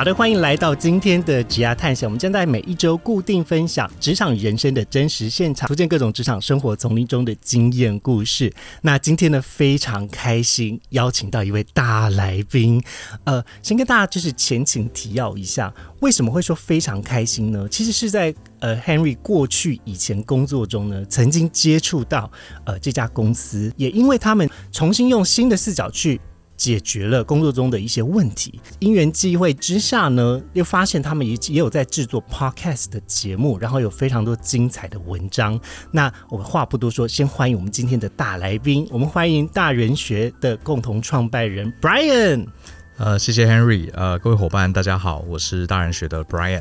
好的，欢迎来到今天的职涯探险。我们将在每一周固定分享职场人生的真实现场，图鉴各种职场生活丛林中的经验故事。那今天呢，非常开心邀请到一位大来宾。呃，先跟大家就是前情提要一下，为什么会说非常开心呢？其实是在呃 Henry 过去以前工作中呢，曾经接触到呃这家公司，也因为他们重新用新的视角去。解决了工作中的一些问题，因缘际会之下呢，又发现他们也也有在制作 podcast 的节目，然后有非常多精彩的文章。那我们话不多说，先欢迎我们今天的大来宾，我们欢迎大人学的共同创办人 Brian。呃，谢谢 Henry。呃，各位伙伴，大家好，我是大人学的 Brian。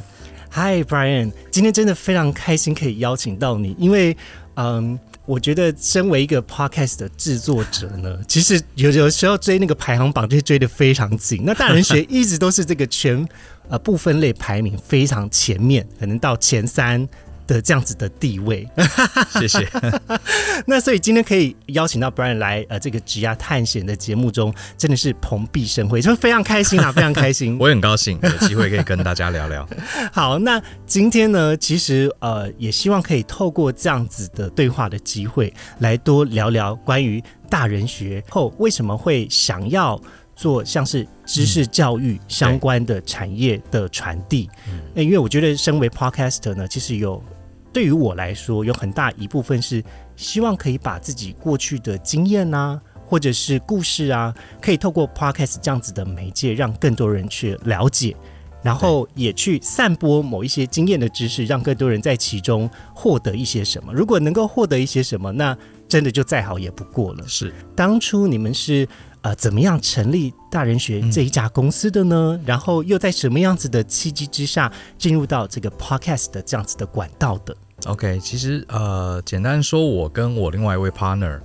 Hi Brian，今天真的非常开心可以邀请到你，因为嗯。我觉得身为一个 podcast 的制作者呢，其实有有时候追那个排行榜就追得非常紧。那大人学一直都是这个全呃不分类排名非常前面，可能到前三。的这样子的地位，谢谢。那所以今天可以邀请到 Brian 来呃这个职涯探险的节目中，真的是蓬荜生辉，就非常开心啊，非常开心。我也很高兴有机会可以跟大家聊聊。好，那今天呢，其实呃也希望可以透过这样子的对话的机会，来多聊聊关于大人学后为什么会想要做像是知识教育相关的产业的传递。嗯，因为我觉得身为 Podcaster 呢，其实有。对于我来说，有很大一部分是希望可以把自己过去的经验啊，或者是故事啊，可以透过 podcast 这样子的媒介，让更多人去了解，然后也去散播某一些经验的知识，让更多人在其中获得一些什么。如果能够获得一些什么，那真的就再好也不过了。是，当初你们是。呃，怎么样成立大人学这一家公司的呢？然后又在什么样子的契机之下进入到这个 podcast 的这样子的管道的？OK，其实呃，简单说，我跟我另外一位 partner。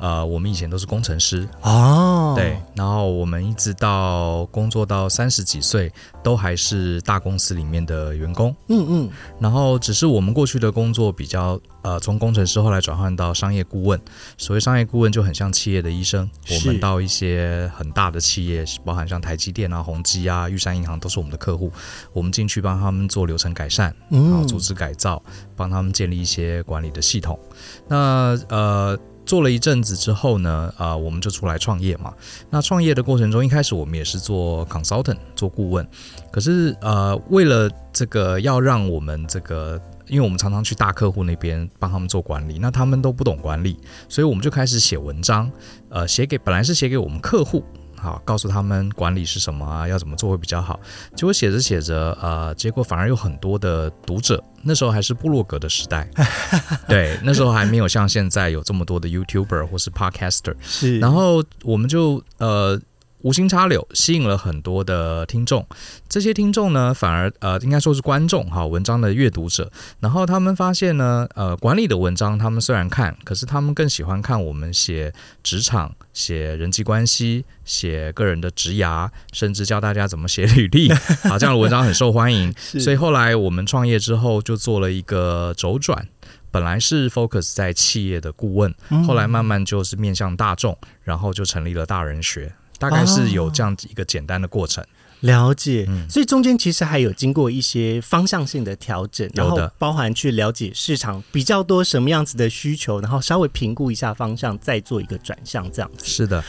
呃，我们以前都是工程师。哦，对，然后我们一直到工作到三十几岁，都还是大公司里面的员工，嗯嗯，然后只是我们过去的工作比较，呃，从工程师后来转换到商业顾问，所谓商业顾问就很像企业的医生，我们到一些很大的企业，包含像台积电啊、宏基啊、玉山银行都是我们的客户，我们进去帮他们做流程改善，然后组织改造，帮他们建立一些管理的系统，那呃。做了一阵子之后呢，啊，我们就出来创业嘛。那创业的过程中，一开始我们也是做 consultant，做顾问。可是，呃，为了这个要让我们这个，因为我们常常去大客户那边帮他们做管理，那他们都不懂管理，所以我们就开始写文章，呃，写给本来是写给我们客户。好，告诉他们管理是什么啊，要怎么做会比较好。结果写着写着，呃，结果反而有很多的读者。那时候还是部落格的时代，对，那时候还没有像现在有这么多的 YouTuber 或是 Podcaster。是，然后我们就呃。无心插柳，吸引了很多的听众。这些听众呢，反而呃，应该说是观众哈，文章的阅读者。然后他们发现呢，呃，管理的文章他们虽然看，可是他们更喜欢看我们写职场、写人际关系、写个人的职涯，甚至教大家怎么写履历。好，这样的文章很受欢迎。所以后来我们创业之后，就做了一个周转。本来是 focus 在企业的顾问，后来慢慢就是面向大众，然后就成立了大人学。大概是有这样一个简单的过程，了解。所以中间其实还有经过一些方向性的调整，然后包含去了解市场比较多什么样子的需求，然后稍微评估一下方向，再做一个转向这样子。是的，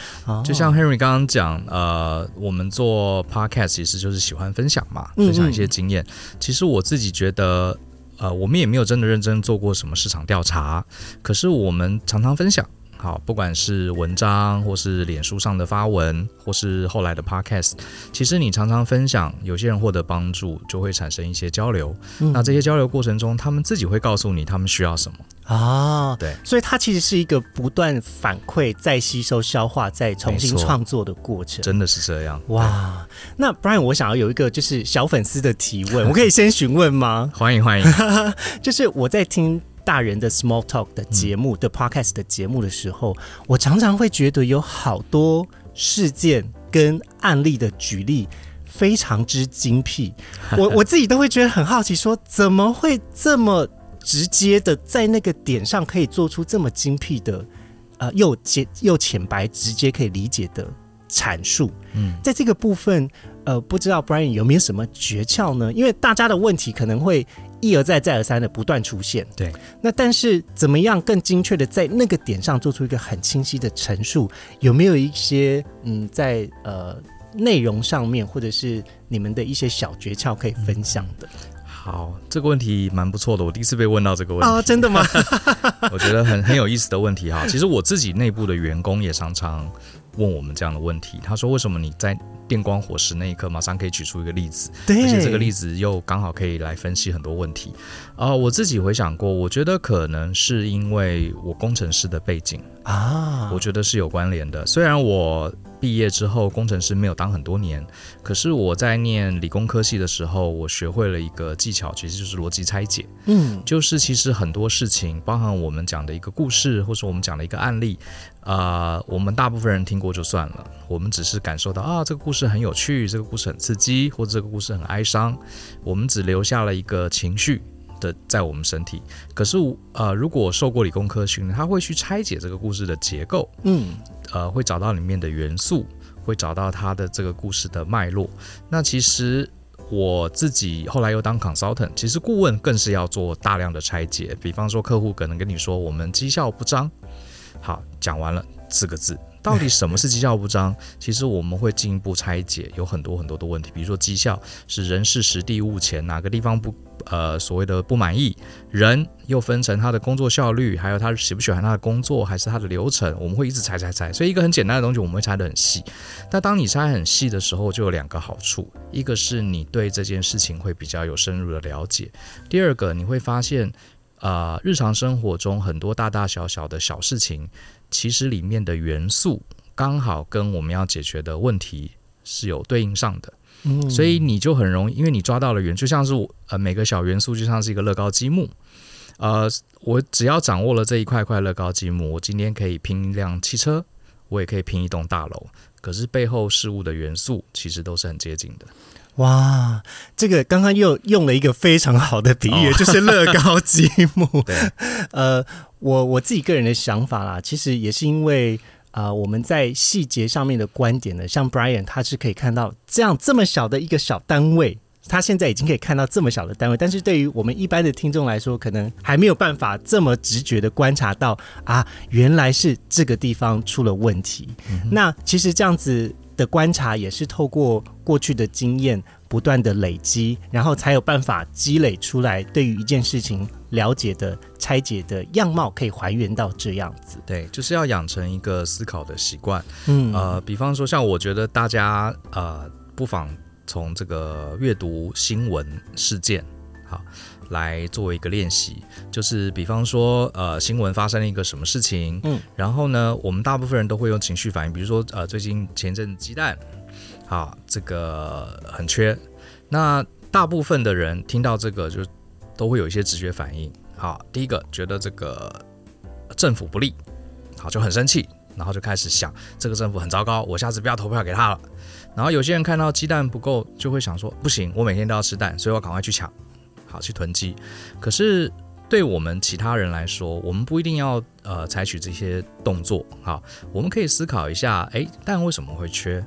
就像 Henry 刚刚讲，呃，我们做 podcast 其实就是喜欢分享嘛，分享一些经验。其实我自己觉得，呃，我们也没有真的认真做过什么市场调查，可是我们常常分享。好，不管是文章，或是脸书上的发文，或是后来的 podcast，其实你常常分享，有些人获得帮助，就会产生一些交流。那这些交流过程中，他们自己会告诉你他们需要什么啊？对，所以它其实是一个不断反馈、再吸收、消化、再重新创作的过程。真的是这样哇！那 Brian，我想要有一个就是小粉丝的提问，我可以先询问吗？欢迎欢迎，就是我在听。大人的 small talk 的节目的 podcast 的节目的时候，我常常会觉得有好多事件跟案例的举例非常之精辟，我我自己都会觉得很好奇，说怎么会这么直接的在那个点上可以做出这么精辟的，呃，又简又浅白、直接可以理解的阐述。嗯，在这个部分，呃，不知道 Brian 有没有什么诀窍呢？因为大家的问题可能会。一而再、再而三的不断出现。对，那但是怎么样更精确的在那个点上做出一个很清晰的陈述？有没有一些嗯，在呃内容上面，或者是你们的一些小诀窍可以分享的？好，这个问题蛮不错的。我第一次被问到这个问题啊，真的吗？我觉得很很有意思的问题哈。其实我自己内部的员工也常常问我们这样的问题。他说：“为什么你在？”电光火石那一刻，马上可以举出一个例子，而且这个例子又刚好可以来分析很多问题。啊，我自己回想过，我觉得可能是因为我工程师的背景啊，我觉得是有关联的。虽然我。毕业之后，工程师没有当很多年，可是我在念理工科系的时候，我学会了一个技巧，其实就是逻辑拆解。嗯，就是其实很多事情，包含我们讲的一个故事，或者我们讲的一个案例，啊，我们大部分人听过就算了，我们只是感受到啊，这个故事很有趣，这个故事很刺激，或者这个故事很哀伤，我们只留下了一个情绪的在我们身体。可是，呃，如果受过理工科训练，他会去拆解这个故事的结构。嗯。呃，会找到里面的元素，会找到他的这个故事的脉络。那其实我自己后来又当 consultant，其实顾问更是要做大量的拆解。比方说，客户可能跟你说我们绩效不彰，好，讲完了四个字。到底什么是绩效不彰？其实我们会进一步拆解，有很多很多的问题。比如说，绩效是人事实地物前，哪个地方不呃所谓的不满意？人又分成他的工作效率，还有他喜不喜欢他的工作，还是他的流程？我们会一直拆拆拆。所以一个很简单的东西，我们会拆得很细。但当你拆很细的时候，就有两个好处：一个是你对这件事情会比较有深入的了解；第二个，你会发现，呃，日常生活中很多大大小小的小事情。其实里面的元素刚好跟我们要解决的问题是有对应上的，嗯，所以你就很容易，因为你抓到了元，就像是呃每个小元素就像是一个乐高积木，呃，我只要掌握了这一块块乐高积木，我今天可以拼一辆汽车，我也可以拼一栋大楼，可是背后事物的元素其实都是很接近的。哇，这个刚刚又用了一个非常好的比喻，就是乐高积木。对，呃，我我自己个人的想法啦，其实也是因为啊，我们在细节上面的观点呢，像 Brian 他是可以看到这样这么小的一个小单位，他现在已经可以看到这么小的单位，但是对于我们一般的听众来说，可能还没有办法这么直觉的观察到啊，原来是这个地方出了问题。那其实这样子。的观察也是透过过去的经验不断的累积，然后才有办法积累出来对于一件事情了解的拆解的样貌，可以还原到这样子。对，就是要养成一个思考的习惯。嗯，呃，比方说像我觉得大家呃，不妨从这个阅读新闻事件，好。来作为一个练习，就是比方说，呃，新闻发生了一个什么事情，嗯，然后呢，我们大部分人都会用情绪反应，比如说，呃，最近前阵鸡蛋，啊，这个很缺，那大部分的人听到这个就都会有一些直觉反应，好，第一个觉得这个政府不利，好，就很生气，然后就开始想这个政府很糟糕，我下次不要投票给他了，然后有些人看到鸡蛋不够，就会想说，不行，我每天都要吃蛋，所以我赶快去抢。好，去囤积。可是对我们其他人来说，我们不一定要呃采取这些动作。好，我们可以思考一下，诶，蛋为什么会缺？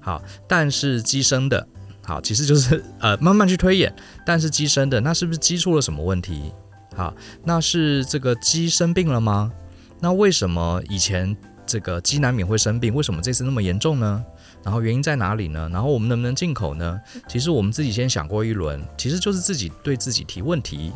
好，蛋是鸡生的。好，其实就是呃慢慢去推演，蛋是鸡生的，那是不是鸡出了什么问题？好，那是这个鸡生病了吗？那为什么以前这个鸡难免会生病？为什么这次那么严重呢？然后原因在哪里呢？然后我们能不能进口呢？其实我们自己先想过一轮，其实就是自己对自己提问题，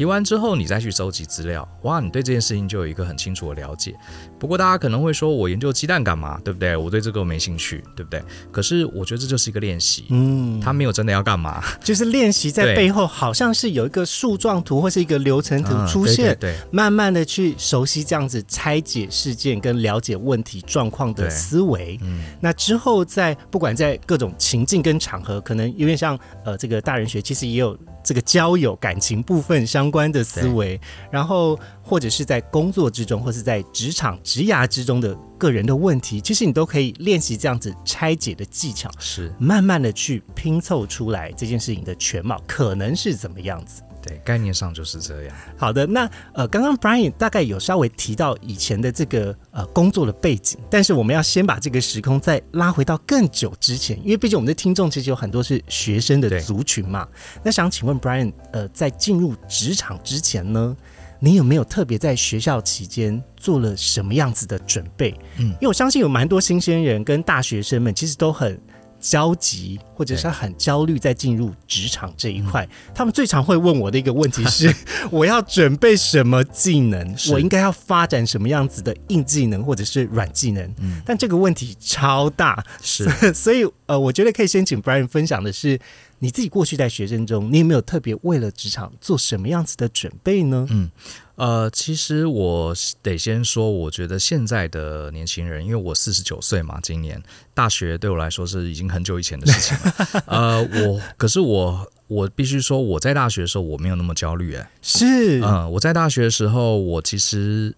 提提完之后，你再去收集资料，哇，你对这件事情就有一个很清楚的了解。不过大家可能会说，我研究鸡蛋干嘛？对不对？我对这个没兴趣，对不对？可是我觉得这就是一个练习，嗯，他没有真的要干嘛，就是练习在背后好像是有一个树状图或是一个流程图出现，对，慢慢的去熟悉这样子拆解事件跟了解问题状况的思维。嗯，那之后在不管在各种情境跟场合，可能有点像呃这个大人学，其实也有。这个交友感情部分相关的思维，然后或者是在工作之中，或是在职场职涯之中的个人的问题，其实你都可以练习这样子拆解的技巧，是慢慢的去拼凑出来这件事情的全貌可能是怎么样子。对，概念上就是这样。好的，那呃，刚刚 Brian 大概有稍微提到以前的这个呃工作的背景，但是我们要先把这个时空再拉回到更久之前，因为毕竟我们的听众其实有很多是学生的族群嘛。那想请问 Brian，呃，在进入职场之前呢，你有没有特别在学校期间做了什么样子的准备？嗯，因为我相信有蛮多新鲜人跟大学生们其实都很。焦急，或者是很焦虑，在进入职场这一块，他们最常会问我的一个问题是：我要准备什么技能？我应该要发展什么样子的硬技能或者是软技能？嗯，但这个问题超大，是，所以呃，我觉得可以先请 Brian 分享的是，你自己过去在学生中，你有没有特别为了职场做什么样子的准备呢？嗯。呃，其实我得先说，我觉得现在的年轻人，因为我四十九岁嘛，今年大学对我来说是已经很久以前的事情了。呃，我可是我我必须说，我在大学的时候我没有那么焦虑，哎，是，嗯，我在大学的时候，我其实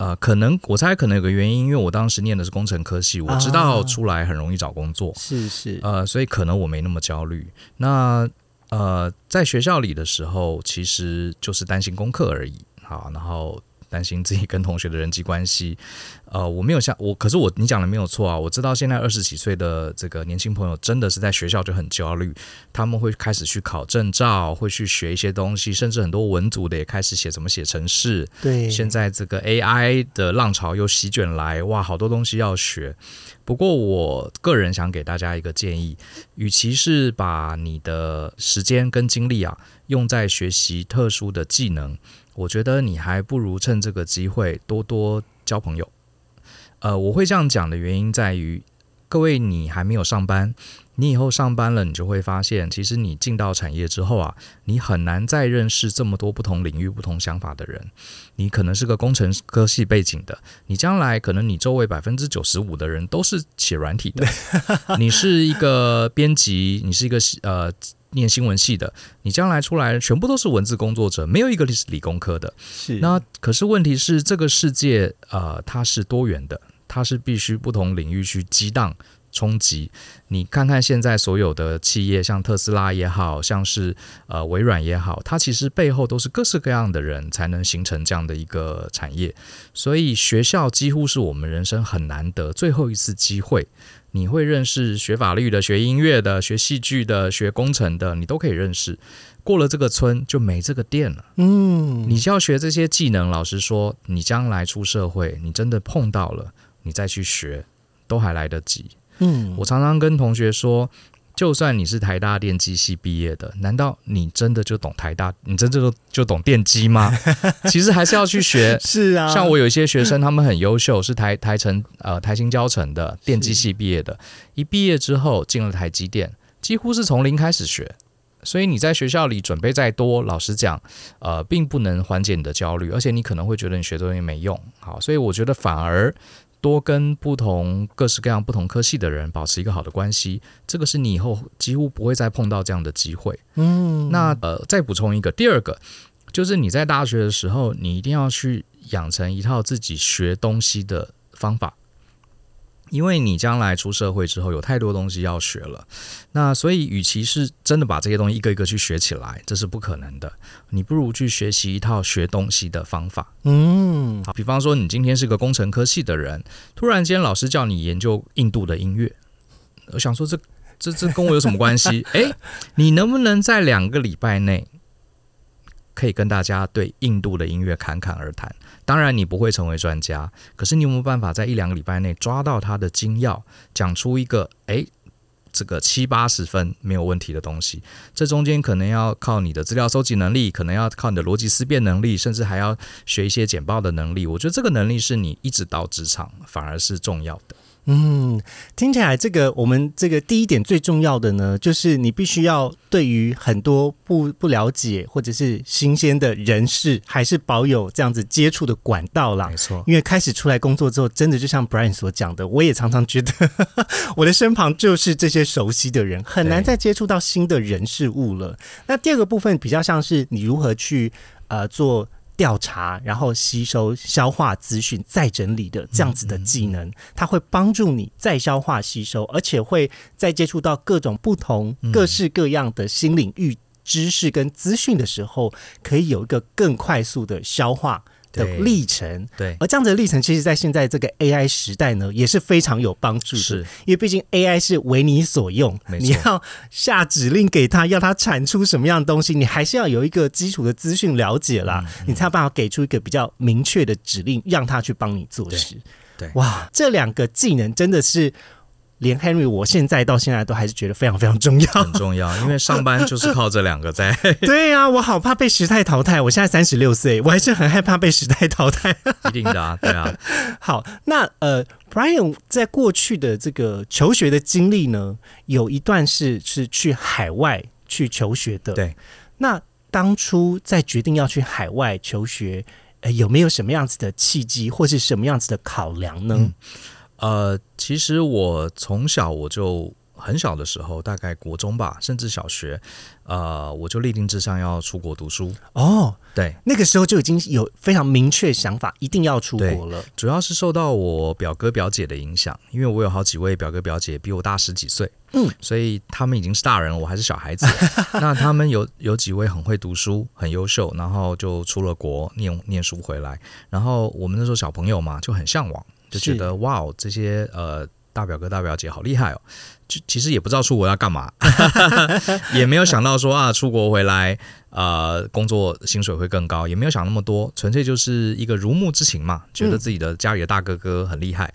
呃，可能我猜可能有个原因，因为我当时念的是工程科系，我知道出来很容易找工作，是是，呃，所以可能我没那么焦虑。那呃，在学校里的时候，其实就是担心功课而已。好，然后担心自己跟同学的人际关系，呃，我没有像我，可是我你讲的没有错啊，我知道现在二十几岁的这个年轻朋友真的是在学校就很焦虑，他们会开始去考证照，会去学一些东西，甚至很多文组的也开始写怎么写程式。对，现在这个 AI 的浪潮又席卷来，哇，好多东西要学。不过我个人想给大家一个建议，与其是把你的时间跟精力啊用在学习特殊的技能。我觉得你还不如趁这个机会多多交朋友。呃，我会这样讲的原因在于，各位你还没有上班，你以后上班了，你就会发现，其实你进到产业之后啊，你很难再认识这么多不同领域、不同想法的人。你可能是个工程科系背景的，你将来可能你周围百分之九十五的人都是写软体的。你是一个编辑，你是一个呃。念新闻系的，你将来出来全部都是文字工作者，没有一个是理工科的。是那可是问题是，这个世界呃，它是多元的，它是必须不同领域去激荡冲击。你看看现在所有的企业，像特斯拉也好像是呃微软也好，它其实背后都是各式各样的人才能形成这样的一个产业。所以学校几乎是我们人生很难得最后一次机会。你会认识学法律的、学音乐的、学戏剧的、学工程的，你都可以认识。过了这个村就没这个店了。嗯，你就要学这些技能。老实说，你将来出社会，你真的碰到了，你再去学，都还来得及。嗯，我常常跟同学说。就算你是台大电机系毕业的，难道你真的就懂台大？你真正就懂电机吗？其实还是要去学。是啊，像我有一些学生，他们很优秀，是台台城呃台新交城的电机系毕业的，一毕业之后进了台积电，几乎是从零开始学。所以你在学校里准备再多，老实讲，呃，并不能缓解你的焦虑，而且你可能会觉得你学东西没用。好，所以我觉得反而。多跟不同各式各样不同科系的人保持一个好的关系，这个是你以后几乎不会再碰到这样的机会。嗯，那呃，再补充一个，第二个就是你在大学的时候，你一定要去养成一套自己学东西的方法。因为你将来出社会之后有太多东西要学了，那所以与其是真的把这些东西一个一个去学起来，这是不可能的。你不如去学习一套学东西的方法。嗯，好，比方说你今天是个工程科系的人，突然间老师叫你研究印度的音乐，我想说这这这跟我有什么关系？诶，你能不能在两个礼拜内？可以跟大家对印度的音乐侃侃而谈。当然，你不会成为专家，可是你有没有办法在一两个礼拜内抓到他的精要，讲出一个诶这个七八十分没有问题的东西，这中间可能要靠你的资料收集能力，可能要靠你的逻辑思辨能力，甚至还要学一些简报的能力。我觉得这个能力是你一直到职场反而是重要的。嗯，听起来这个我们这个第一点最重要的呢，就是你必须要对于很多不不了解或者是新鲜的人士，还是保有这样子接触的管道啦。没错，因为开始出来工作之后，真的就像 Brian 所讲的，我也常常觉得我的身旁就是这些熟悉的人，很难再接触到新的人事物了。那第二个部分比较像是你如何去呃做。调查，然后吸收、消化资讯，再整理的这样子的技能，它会帮助你再消化吸收，而且会在接触到各种不同、各式各样的新领域知识跟资讯的时候，可以有一个更快速的消化。的历程，对，而这样子的历程，其实，在现在这个 AI 时代呢，也是非常有帮助的。是，因为毕竟 AI 是为你所用，你要下指令给他，要他产出什么样的东西，你还是要有一个基础的资讯了解啦，你才有办法给出一个比较明确的指令，让他去帮你做事。对，哇，这两个技能真的是。连 Henry，我现在到现在都还是觉得非常非常重要，很重要，因为上班就是靠这两个在。对呀，我好怕被时代淘汰。我现在三十六岁，我还是很害怕被时代淘汰。一定的啊，对啊。好，那呃，Brian 在过去的这个求学的经历呢，有一段是是去海外去求学的。对，那当初在决定要去海外求学，呃，有没有什么样子的契机，或是什么样子的考量呢？呃，其实我从小我就很小的时候，大概国中吧，甚至小学，呃，我就立定志向要出国读书。哦，对，那个时候就已经有非常明确想法，一定要出国了。主要是受到我表哥表姐的影响，因为我有好几位表哥表姐比我大十几岁，嗯，所以他们已经是大人了，我还是小孩子。那他们有有几位很会读书，很优秀，然后就出了国念念书回来。然后我们那时候小朋友嘛，就很向往。就觉得哇哦，这些呃大表哥大表姐好厉害哦！就其实也不知道出国要干嘛，也没有想到说啊出国回来呃工作薪水会更高，也没有想那么多，纯粹就是一个如沐之情嘛，觉得自己的家里的大哥哥很厉害。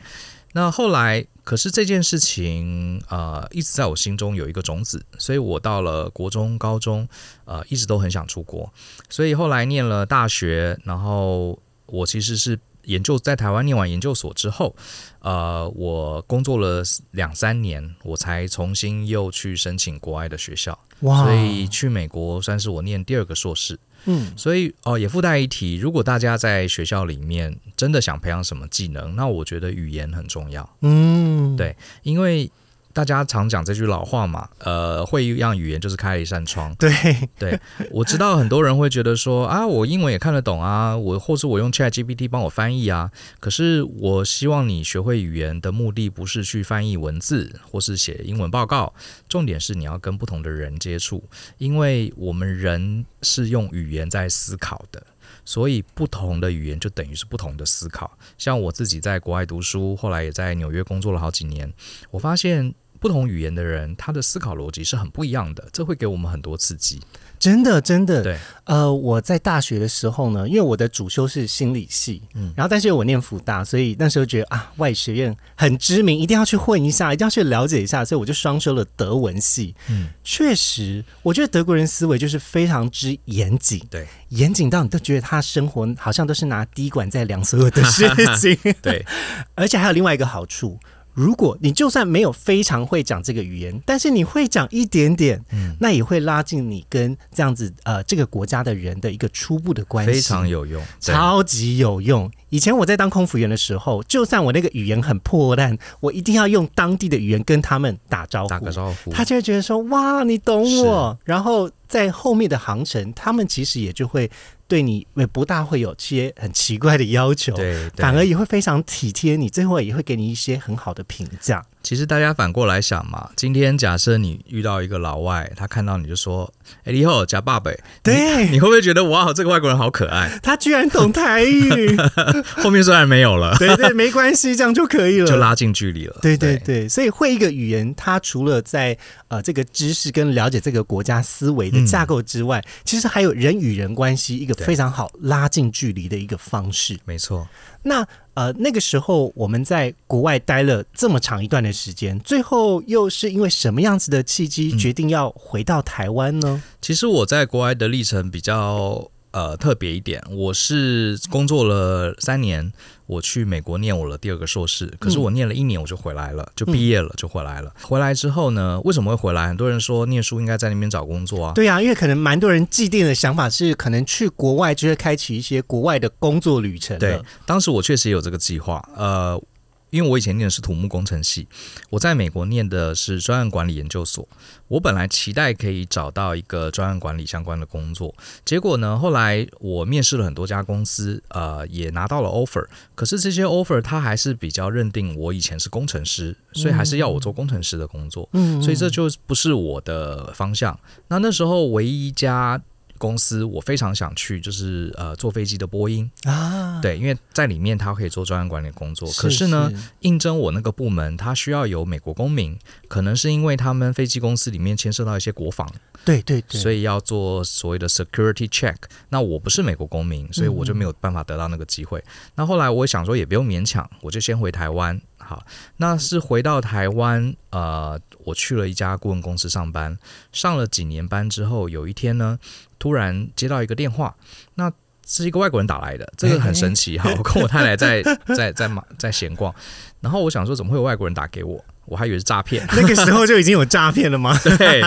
那后来可是这件事情呃一直在我心中有一个种子，所以我到了国中、高中呃一直都很想出国，所以后来念了大学，然后我其实是。研究在台湾念完研究所之后，呃，我工作了两三年，我才重新又去申请国外的学校。哇！所以去美国算是我念第二个硕士。嗯，所以哦，也附带一提，如果大家在学校里面真的想培养什么技能，那我觉得语言很重要。嗯，对，因为。大家常讲这句老话嘛，呃，会一样语言就是开了一扇窗。对 对，我知道很多人会觉得说啊，我英文也看得懂啊，我或是我用 Chat GPT 帮我翻译啊。可是我希望你学会语言的目的不是去翻译文字或是写英文报告，重点是你要跟不同的人接触，因为我们人是用语言在思考的，所以不同的语言就等于是不同的思考。像我自己在国外读书，后来也在纽约工作了好几年，我发现。不同语言的人，他的思考逻辑是很不一样的，这会给我们很多刺激。真的，真的。对，呃，我在大学的时候呢，因为我的主修是心理系，嗯，然后但是我念福大，所以那时候觉得啊，外学院很知名，一定要去混一下，一定要去了解一下，所以我就双修了德文系。嗯，确实，我觉得德国人思维就是非常之严谨，对，严谨到你都觉得他生活好像都是拿滴管在量所有的事情。对，而且还有另外一个好处。如果你就算没有非常会讲这个语言，但是你会讲一点点，嗯，那也会拉近你跟这样子呃这个国家的人的一个初步的关系，非常有用，超级有用。以前我在当空服员的时候，就算我那个语言很破烂，我一定要用当地的语言跟他们打招呼，打个招呼，他就会觉得说哇，你懂我。然后在后面的航程，他们其实也就会。对你也不大会有些很奇怪的要求，对，反而也会非常体贴你，最后也会给你一些很好的评价。其实大家反过来想嘛，今天假设你遇到一个老外，他看到你就说：“哎，你好，假爸爸。”对，你会不会觉得哇，这个外国人好可爱？他居然懂台语。后面虽然没有了，对对，没关系，这样就可以了，就拉近距离了。对对对，所以会一个语言，它除了在呃这个知识跟了解这个国家思维的架构之外，其实还有人与人关系一个非常好拉近距离的一个方式。没错。那呃那个时候我们在国外待了这么长一段的时间，最后又是因为什么样子的契机决定要回到台湾呢？其实我在国外的历程比较。呃，特别一点，我是工作了三年，我去美国念我的第二个硕士，可是我念了一年我就回来了，就毕业了就回来了。回来之后呢，为什么会回来？很多人说念书应该在那边找工作啊。对啊，因为可能蛮多人既定的想法是，可能去国外就会开启一些国外的工作旅程。对，当时我确实有这个计划，呃。因为我以前念的是土木工程系，我在美国念的是专案管理研究所。我本来期待可以找到一个专案管理相关的工作，结果呢，后来我面试了很多家公司，呃，也拿到了 offer。可是这些 offer 他还是比较认定我以前是工程师，所以还是要我做工程师的工作。嗯，所以这就不是我的方向。那那时候唯一一家。公司我非常想去，就是呃坐飞机的波音啊，对，因为在里面他可以做专案管理工作。可是呢，应征我那个部门，他需要有美国公民，可能是因为他们飞机公司里面牵涉到一些国防，对对对，所以要做所谓的 security check。那我不是美国公民，所以我就没有办法得到那个机会。那后来我想说也不用勉强，我就先回台湾。好，那是回到台湾，呃，我去了一家顾问公司上班，上了几年班之后，有一天呢。突然接到一个电话，那是一个外国人打来的，这个很神奇哈。我跟我太太在在在马在闲逛，然后我想说怎么会有外国人打给我？我还以为是诈骗。那个时候就已经有诈骗了吗？对。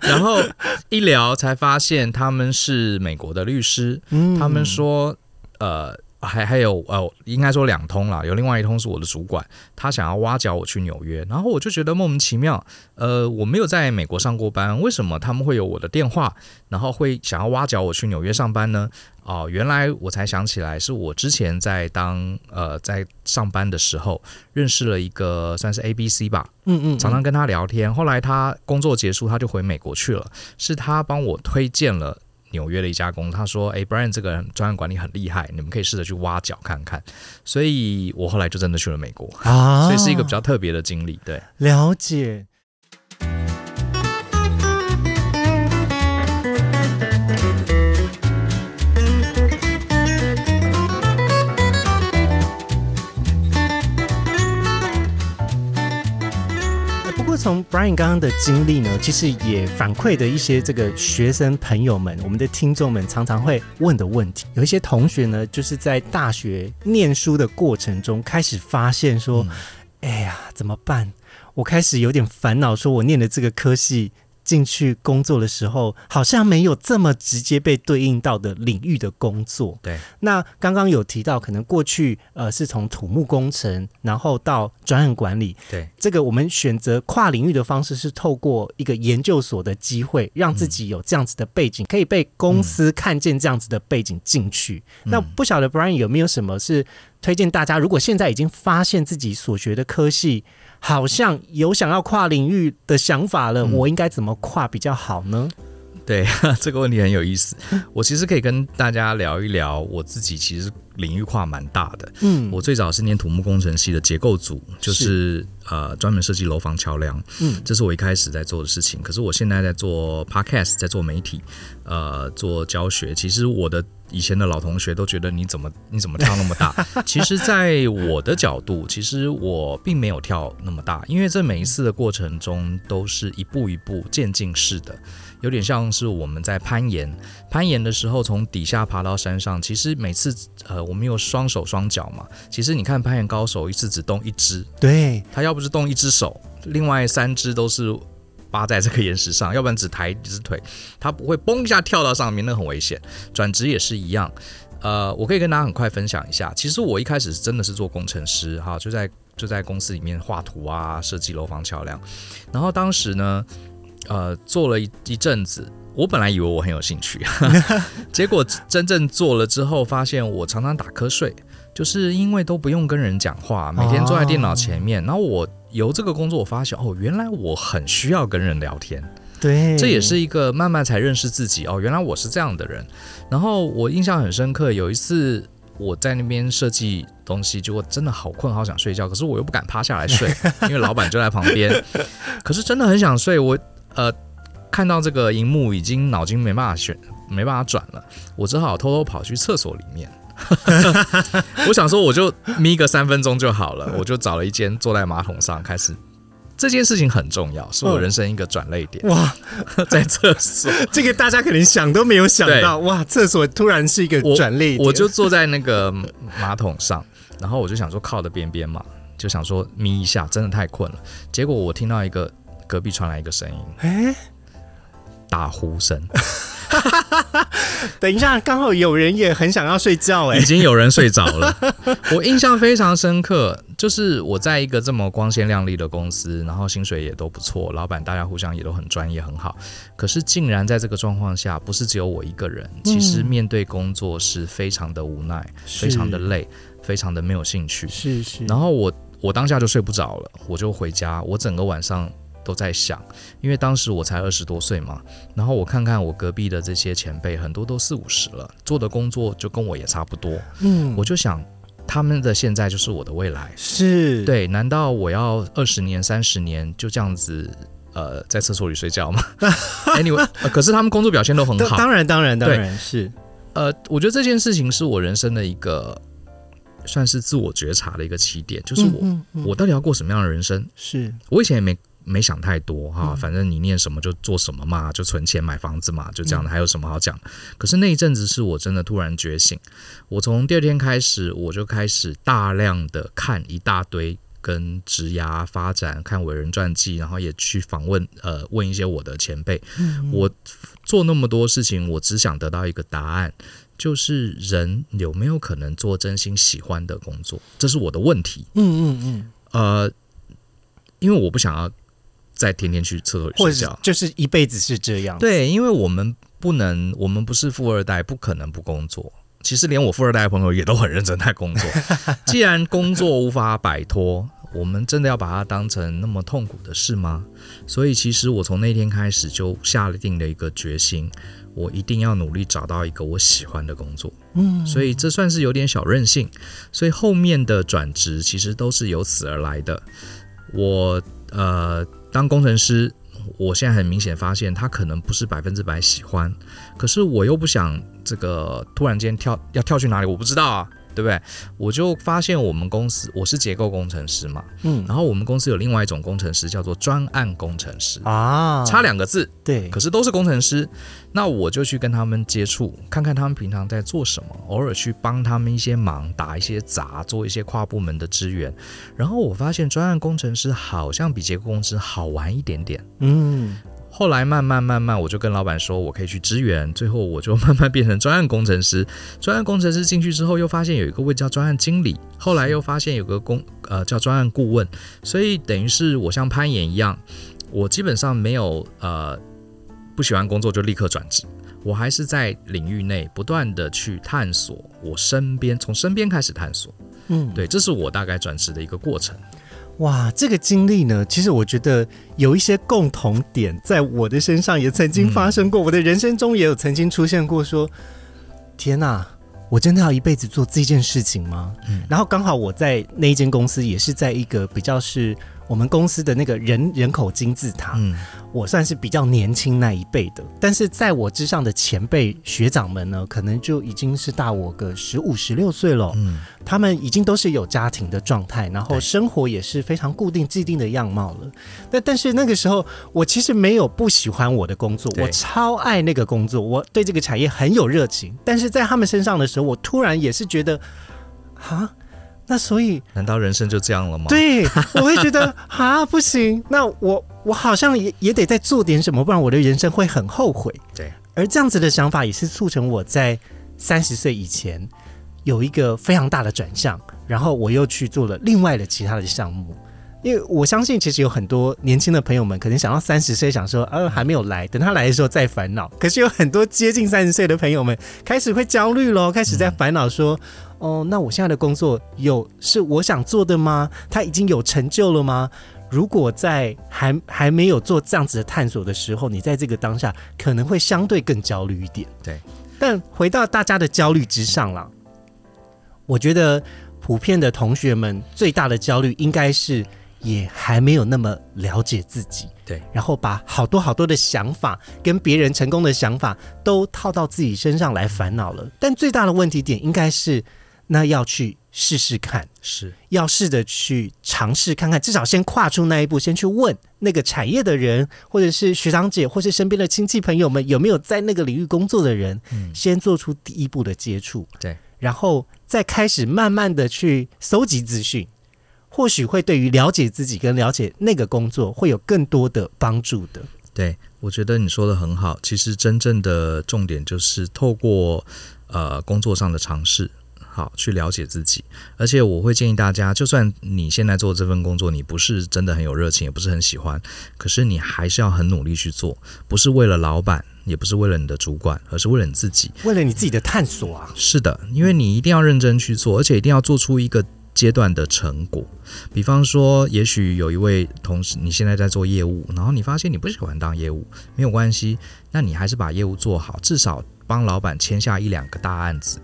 然后一聊才发现他们是美国的律师，他们说呃。还还有呃，应该说两通了，有另外一通是我的主管，他想要挖角我去纽约，然后我就觉得莫名其妙，呃，我没有在美国上过班，为什么他们会有我的电话，然后会想要挖角我去纽约上班呢？哦，原来我才想起来，是我之前在当呃在上班的时候认识了一个算是 A B C 吧，嗯嗯，常常跟他聊天，后来他工作结束他就回美国去了，是他帮我推荐了。纽约的一家公司，他说：“哎，Brian 这个人专案管理很厉害，你们可以试着去挖角看看。”所以，我后来就真的去了美国啊，所以是一个比较特别的经历。对，了解。从 Brian 刚刚的经历呢，其实也反馈的一些这个学生朋友们，我们的听众们常常会问的问题，有一些同学呢，就是在大学念书的过程中开始发现说，哎呀，怎么办？我开始有点烦恼，说我念的这个科系。进去工作的时候，好像没有这么直接被对应到的领域的工作。对，那刚刚有提到，可能过去呃是从土木工程，然后到专案管理。对，这个我们选择跨领域的方式，是透过一个研究所的机会，让自己有这样子的背景，可以被公司看见这样子的背景进去。那不晓得 Brian 有没有什么是推荐大家，如果现在已经发现自己所学的科系。好像有想要跨领域的想法了，我应该怎么跨比较好呢？对，这个问题很有意思。我其实可以跟大家聊一聊，我自己其实领域跨蛮大的。嗯，我最早是念土木工程系的结构组，就是呃专门设计楼房桥梁。嗯，这是我一开始在做的事情。可是我现在在做 podcast，在做媒体，呃，做教学。其实我的以前的老同学都觉得你怎么你怎么跳那么大？其实，在我的角度，其实我并没有跳那么大，因为这每一次的过程中都是一步一步渐进式的。有点像是我们在攀岩，攀岩的时候从底下爬到山上。其实每次呃，我们有双手双脚嘛。其实你看攀岩高手一次只动一只，对他要不是动一只手，另外三只都是扒在这个岩石上，要不然只抬一只腿，它不会嘣一下跳到上面，那很危险。转职也是一样。呃，我可以跟大家很快分享一下。其实我一开始是真的是做工程师哈，就在就在公司里面画图啊，设计楼房桥梁。然后当时呢。呃，做了一一阵子，我本来以为我很有兴趣，结果真正做了之后，发现我常常打瞌睡，就是因为都不用跟人讲话，每天坐在电脑前面。然后我由这个工作，我发现哦，原来我很需要跟人聊天。对，这也是一个慢慢才认识自己哦，原来我是这样的人。然后我印象很深刻，有一次我在那边设计东西，结果真的好困，好想睡觉，可是我又不敢趴下来睡，因为老板就在旁边。可是真的很想睡，我。呃，看到这个荧幕已经脑筋没办法选，没办法转了，我只好偷偷跑去厕所里面，我想说，我就眯个三分钟就好了，我就找了一间坐在马桶上开始。这件事情很重要，是我人生一个转泪点。哇，在厕所，这个大家可能想都没有想到。哇，厕所突然是一个转泪点。我就坐在那个马桶上，然后我就想说靠的边边嘛，就想说眯一下，真的太困了。结果我听到一个隔壁传来一个声音，哎，打呼声。等一下，刚好有人也很想要睡觉哎，已经有人睡着了。我印象非常深刻，就是我在一个这么光鲜亮丽的公司，然后薪水也都不错，老板大家互相也都很专业很好。可是竟然在这个状况下，不是只有我一个人，其实面对工作是非常的无奈，非常的累，非常的没有兴趣。是是。然后我我当下就睡不着了，我就回家，我整个晚上。都在想，因为当时我才二十多岁嘛，然后我看看我隔壁的这些前辈，很多都四五十了，做的工作就跟我也差不多，嗯，我就想他们的现在就是我的未来，是。对，难道我要二十年、三十年就这样子呃在厕所里睡觉吗？Anyway，可是他们工作表现都很好，当然，当然，当然是，呃，我觉得这件事情是我人生的一个算是自我觉察的一个起点，就是我我到底要过什么样的人生？是。我以前也没。没想太多哈，反正你念什么就做什么嘛，就存钱买房子嘛，就这样的，还有什么好讲？可是那一阵子是我真的突然觉醒，我从第二天开始，我就开始大量的看一大堆跟职涯发展、看伟人传记，然后也去访问呃问一些我的前辈。我做那么多事情，我只想得到一个答案，就是人有没有可能做真心喜欢的工作？这是我的问题。嗯嗯嗯。呃，因为我不想要。再天天去厕所睡觉，就是一辈子是这样。对，因为我们不能，我们不是富二代，不可能不工作。其实连我富二代的朋友也都很认真在工作。既然工作无法摆脱，我们真的要把它当成那么痛苦的事吗？所以，其实我从那天开始就下了定了一个决心，我一定要努力找到一个我喜欢的工作。嗯，所以这算是有点小任性。所以后面的转职其实都是由此而来的。我呃。当工程师，我现在很明显发现他可能不是百分之百喜欢，可是我又不想这个突然间跳要跳去哪里，我不知道啊。对不对？我就发现我们公司我是结构工程师嘛，嗯，然后我们公司有另外一种工程师叫做专案工程师啊，差两个字，对，可是都是工程师。那我就去跟他们接触，看看他们平常在做什么，偶尔去帮他们一些忙，打一些杂，做一些跨部门的支援。然后我发现专案工程师好像比结构工程师好玩一点点，嗯。后来慢慢慢慢，我就跟老板说，我可以去支援。最后我就慢慢变成专案工程师。专案工程师进去之后，又发现有一个位叫专案经理。后来又发现有个工呃叫专案顾问。所以等于是我像攀岩一样，我基本上没有呃不喜欢工作就立刻转职，我还是在领域内不断的去探索。我身边从身边开始探索，嗯，对，这是我大概转职的一个过程。哇，这个经历呢，其实我觉得有一些共同点，在我的身上也曾经发生过，我的人生中也有曾经出现过。说，天哪，我真的要一辈子做这件事情吗？嗯然后刚好我在那一间公司，也是在一个比较是。我们公司的那个人人口金字塔，嗯，我算是比较年轻那一辈的，但是在我之上的前辈学长们呢，可能就已经是大我个十五十六岁了，嗯，他们已经都是有家庭的状态，然后生活也是非常固定既定的样貌了。但但是那个时候，我其实没有不喜欢我的工作，我超爱那个工作，我对这个产业很有热情。但是在他们身上的时候，我突然也是觉得，啊。那所以，难道人生就这样了吗？对，我会觉得 啊，不行，那我我好像也也得再做点什么，不然我的人生会很后悔。对，而这样子的想法也是促成我在三十岁以前有一个非常大的转向，然后我又去做了另外的其他的项目。因为我相信，其实有很多年轻的朋友们可能想到三十岁，想说，呃，还没有来，等他来的时候再烦恼。可是有很多接近三十岁的朋友们开始会焦虑喽，开始在烦恼说，哦，那我现在的工作有是我想做的吗？他已经有成就了吗？如果在还还没有做这样子的探索的时候，你在这个当下可能会相对更焦虑一点。对，但回到大家的焦虑之上了，我觉得普遍的同学们最大的焦虑应该是。也还没有那么了解自己，对，然后把好多好多的想法跟别人成功的想法都套到自己身上来烦恼了。但最大的问题点应该是，那要去试试看，是要试着去尝试看看，至少先跨出那一步，先去问那个产业的人，或者是学长姐，或是身边的亲戚朋友们有没有在那个领域工作的人，嗯，先做出第一步的接触，对，然后再开始慢慢的去搜集资讯。或许会对于了解自己跟了解那个工作会有更多的帮助的。对，我觉得你说的很好。其实真正的重点就是透过呃工作上的尝试，好去了解自己。而且我会建议大家，就算你现在做这份工作，你不是真的很有热情，也不是很喜欢，可是你还是要很努力去做，不是为了老板，也不是为了你的主管，而是为了你自己，为了你自己的探索啊。是的，因为你一定要认真去做，而且一定要做出一个。阶段的成果，比方说，也许有一位同事，你现在在做业务，然后你发现你不喜欢当业务，没有关系，那你还是把业务做好，至少帮老板签下一两个大案子，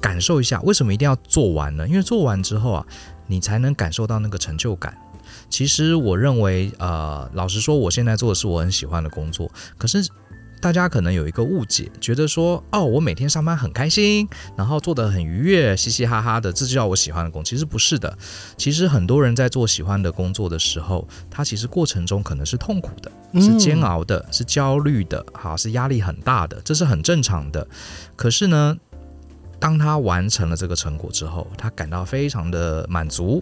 感受一下为什么一定要做完呢？因为做完之后啊，你才能感受到那个成就感。其实我认为，呃，老实说，我现在做的是我很喜欢的工作，可是。大家可能有一个误解，觉得说哦，我每天上班很开心，然后做得很愉悦，嘻嘻哈哈的，这就叫我喜欢的工。其实不是的，其实很多人在做喜欢的工作的时候，他其实过程中可能是痛苦的，是煎熬的，是焦虑的，哈，是压力很大的，这是很正常的。可是呢，当他完成了这个成果之后，他感到非常的满足。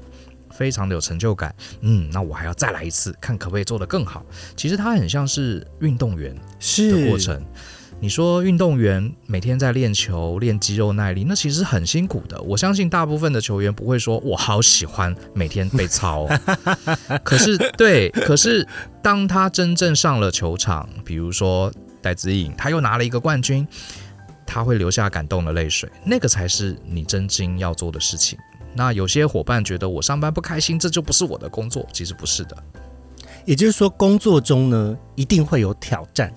非常的有成就感，嗯，那我还要再来一次，看可不可以做得更好。其实他很像是运动员的过程。你说运动员每天在练球、练肌肉耐力，那其实很辛苦的。我相信大部分的球员不会说我好喜欢每天被操，可是对，可是当他真正上了球场，比如说戴子颖，他又拿了一个冠军，他会流下感动的泪水，那个才是你真心要做的事情。那有些伙伴觉得我上班不开心，这就不是我的工作。其实不是的，也就是说，工作中呢一定会有挑战。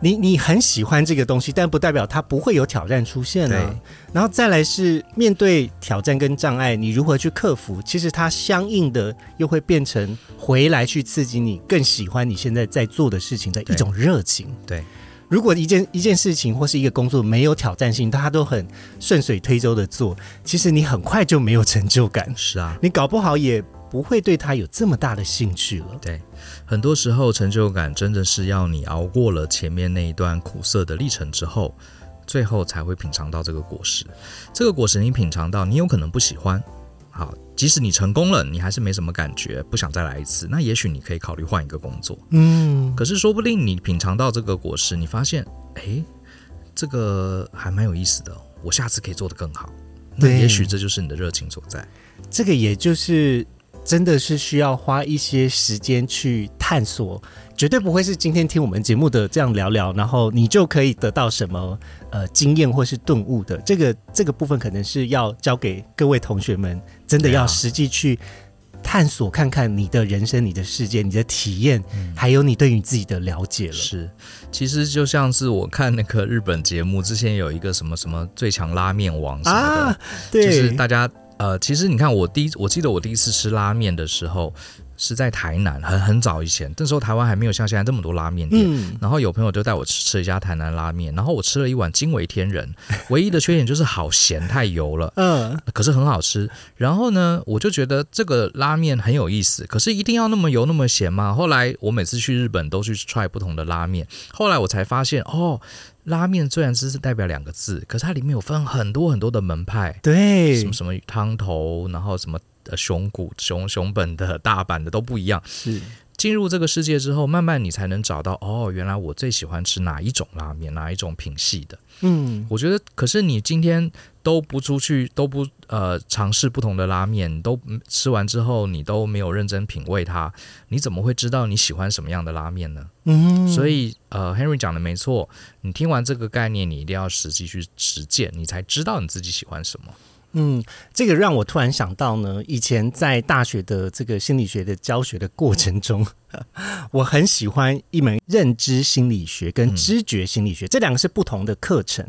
你你很喜欢这个东西，但不代表它不会有挑战出现呢。然后再来是面对挑战跟障碍，你如何去克服？其实它相应的又会变成回来去刺激你更喜欢你现在在做的事情的一种热情。对。如果一件一件事情或是一个工作没有挑战性，大家都很顺水推舟的做，其实你很快就没有成就感。是啊，你搞不好也不会对他有这么大的兴趣了。对，很多时候成就感真的是要你熬过了前面那一段苦涩的历程之后，最后才会品尝到这个果实。这个果实你品尝到，你有可能不喜欢。好，即使你成功了，你还是没什么感觉，不想再来一次。那也许你可以考虑换一个工作。嗯，可是说不定你品尝到这个果实，你发现，哎，这个还蛮有意思的，我下次可以做得更好。那也许这就是你的热情所在。这个也就是真的是需要花一些时间去探索。绝对不会是今天听我们节目的这样聊聊，然后你就可以得到什么呃经验或是顿悟的。这个这个部分可能是要交给各位同学们，真的要实际去探索看看你的人生、你的世界、你的体验，还有你对你自己的了解了。是，其实就像是我看那个日本节目，之前有一个什么什么最强拉面王什么的，就是大家呃，其实你看我第一，我记得我第一次吃拉面的时候。是在台南，很很早以前，那时候台湾还没有像现在这么多拉面店。然后有朋友就带我吃吃一家台南拉面，然后我吃了一碗惊为天人，唯一的缺点就是好咸，太油了。嗯，可是很好吃。然后呢，我就觉得这个拉面很有意思，可是一定要那么油那么咸吗？后来我每次去日本都去 try 不同的拉面，后来我才发现，哦，拉面虽然只是代表两个字，可是它里面有分很多很多的门派，对，什么什么汤头，然后什么。的熊谷、熊熊本的大阪的都不一样。是进入这个世界之后，慢慢你才能找到哦，原来我最喜欢吃哪一种拉面，哪一种品系的。嗯，我觉得，可是你今天都不出去，都不呃尝试不同的拉面，都吃完之后，你都没有认真品味它，你怎么会知道你喜欢什么样的拉面呢？嗯，所以呃，Henry 讲的没错，你听完这个概念，你一定要实际去实践，你才知道你自己喜欢什么。嗯，这个让我突然想到呢，以前在大学的这个心理学的教学的过程中，我很喜欢一门认知心理学跟知觉心理学，这两个是不同的课程。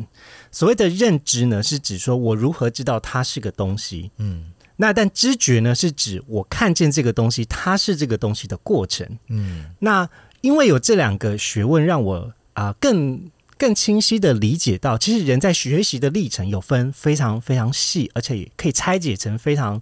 所谓的认知呢，是指说我如何知道它是个东西，嗯，那但知觉呢，是指我看见这个东西，它是这个东西的过程。嗯，那因为有这两个学问，让我啊更更清晰的理解到，其实人在学习的历程有分非常非常细，而且也可以拆解成非常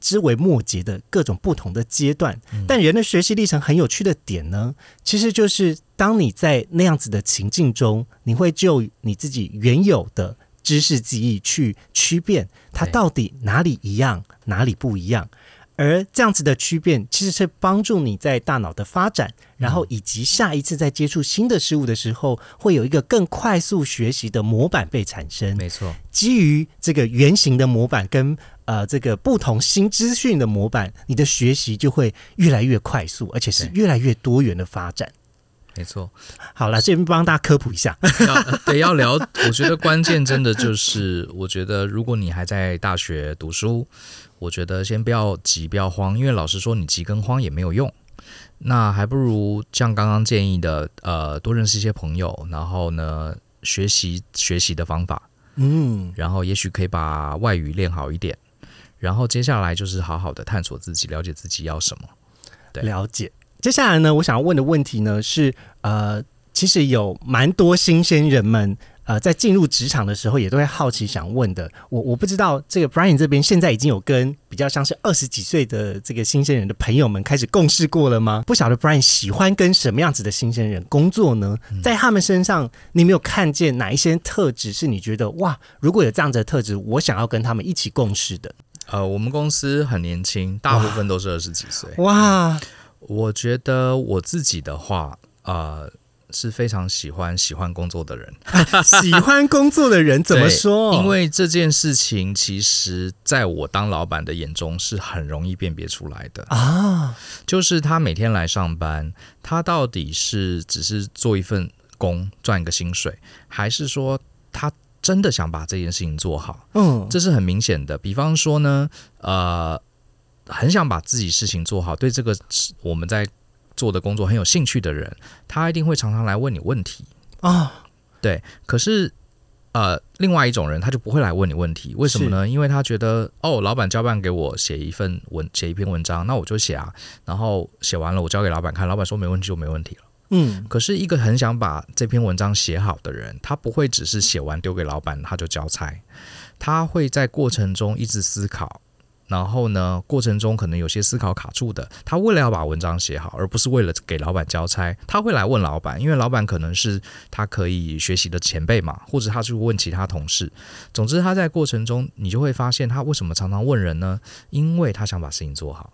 枝微末节的各种不同的阶段。但人的学习历程很有趣的点呢，其实就是当你在那样子的情境中，你会就你自己原有的。知识记忆去区辨它到底哪里一样，哪里不一样，而这样子的区变其实是帮助你在大脑的发展，然后以及下一次在接触新的事物的时候，会有一个更快速学习的模板被产生。没错，基于这个圆形的模板跟呃这个不同新资讯的模板，你的学习就会越来越快速，而且是越来越多元的发展。没错，好了，这边帮大家科普一下。对，要聊，我觉得关键真的就是，我觉得如果你还在大学读书，我觉得先不要急，不要慌，因为老实说，你急跟慌也没有用。那还不如像刚刚建议的，呃，多认识一些朋友，然后呢，学习学习的方法，嗯，然后也许可以把外语练好一点，然后接下来就是好好的探索自己，了解自己要什么。对，了解。接下来呢，我想要问的问题呢是，呃，其实有蛮多新鲜人们，呃，在进入职场的时候也都会好奇想问的。我我不知道这个 Brian 这边现在已经有跟比较像是二十几岁的这个新鲜人的朋友们开始共事过了吗？不晓得 Brian 喜欢跟什么样子的新鲜人工作呢？在他们身上，你没有看见哪一些特质是你觉得哇，如果有这样子的特质，我想要跟他们一起共事的？呃，我们公司很年轻，大部分都是二十几岁。哇。我觉得我自己的话，呃，是非常喜欢喜欢工作的人。喜欢工作的人怎么说？因为这件事情，其实在我当老板的眼中是很容易辨别出来的啊。就是他每天来上班，他到底是只是做一份工赚一个薪水，还是说他真的想把这件事情做好？嗯，这是很明显的。比方说呢，呃。很想把自己事情做好，对这个我们在做的工作很有兴趣的人，他一定会常常来问你问题啊。对，可是呃，另外一种人他就不会来问你问题，为什么呢？因为他觉得哦，老板交办给我写一份文，写一篇文章，那我就写啊，然后写完了我交给老板看，老板说没问题就没问题了。嗯，可是一个很想把这篇文章写好的人，他不会只是写完丢给老板他就交差，他会在过程中一直思考。然后呢，过程中可能有些思考卡住的，他为了要把文章写好，而不是为了给老板交差，他会来问老板，因为老板可能是他可以学习的前辈嘛，或者他去问其他同事。总之，他在过程中，你就会发现他为什么常常问人呢？因为他想把事情做好。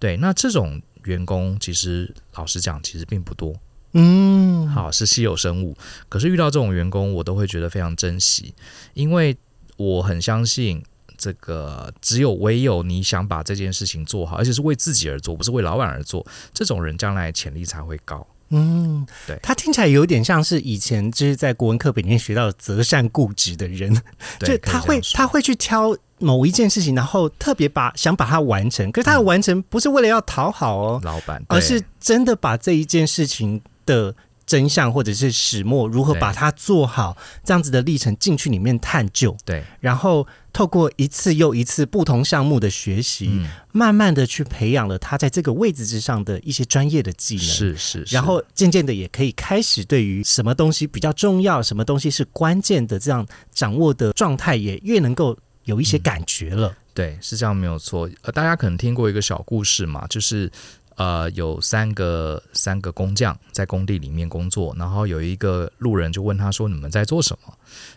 对，那这种员工其实老实讲，其实并不多。嗯，好，是稀有生物。可是遇到这种员工，我都会觉得非常珍惜，因为我很相信。这个只有唯有你想把这件事情做好，而且是为自己而做，不是为老板而做，这种人将来潜力才会高。嗯，对，他听起来有点像是以前就是在国文课本里面学到的择善固执的人，就他会他会去挑某一件事情，然后特别把想把它完成，可是他的完成不是为了要讨好哦老板，而是真的把这一件事情的。真相或者是始末，如何把它做好，这样子的历程进去里面探究，对，然后透过一次又一次不同项目的学习，慢慢的去培养了他在这个位置之上的一些专业的技能，是是，然后渐渐的也可以开始对于什么东西比较重要，什么东西是关键的，这样掌握的状态也越能够有一些感觉了。对，是这样没有错。呃，大家可能听过一个小故事嘛，就是。呃，有三个三个工匠在工地里面工作，然后有一个路人就问他说：“你们在做什么？”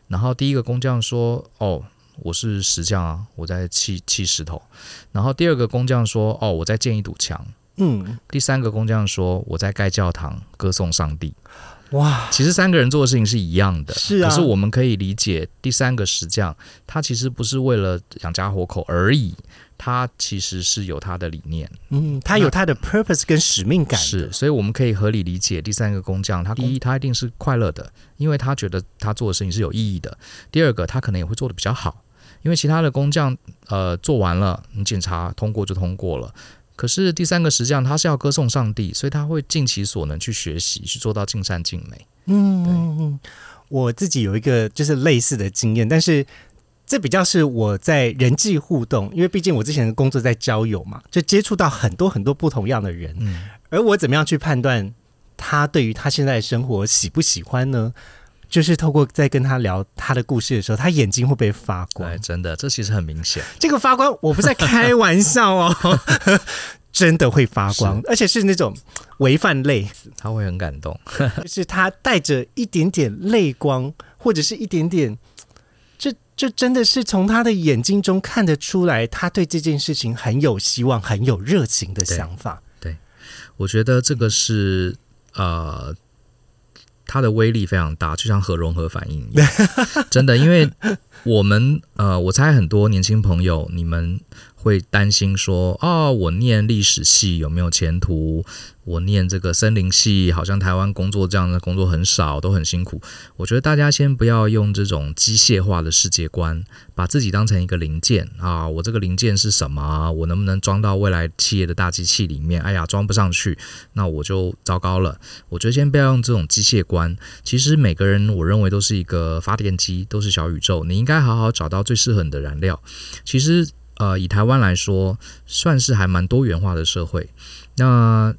然后第一个工匠说：“哦，我是石匠啊，我在砌砌石头。”然后第二个工匠说：“哦，我在建一堵墙。”嗯，第三个工匠说：“我在盖教堂，歌颂上帝。”哇，其实三个人做的事情是一样的，是啊。可是我们可以理解，第三个石匠他其实不是为了养家活口而已。他其实是有他的理念，嗯，他有他的 purpose 跟使命感，是，所以我们可以合理理解第三个工匠，他第一，他一定是快乐的，因为他觉得他做的事情是有意义的；第二个，他可能也会做的比较好，因为其他的工匠，呃，做完了，你检查通过就通过了，可是第三个石匠他是要歌颂上帝，所以他会尽其所能去学习，去做到尽善尽美。嗯，我自己有一个就是类似的经验，但是。这比较是我在人际互动，因为毕竟我之前的工作在交友嘛，就接触到很多很多不同样的人。嗯，而我怎么样去判断他对于他现在的生活喜不喜欢呢？就是透过在跟他聊他的故事的时候，他眼睛会不会发光？真的，这其实很明显。这个发光，我不在开玩笑哦，真的会发光，而且是那种违犯泪，他会很感动，就是他带着一点点泪光，或者是一点点。就真的是从他的眼睛中看得出来，他对这件事情很有希望、很有热情的想法。对，我觉得这个是呃，它的威力非常大，就像核融合反应一样。真的，因为我们呃，我猜很多年轻朋友，你们。会担心说哦，我念历史系有没有前途？我念这个森林系，好像台湾工作这样的工作很少，都很辛苦。我觉得大家先不要用这种机械化的世界观，把自己当成一个零件啊。我这个零件是什么？我能不能装到未来企业的大机器里面？哎呀，装不上去，那我就糟糕了。我觉得先不要用这种机械观。其实每个人，我认为都是一个发电机，都是小宇宙。你应该好好找到最适合你的燃料。其实。呃，以台湾来说，算是还蛮多元化的社会。那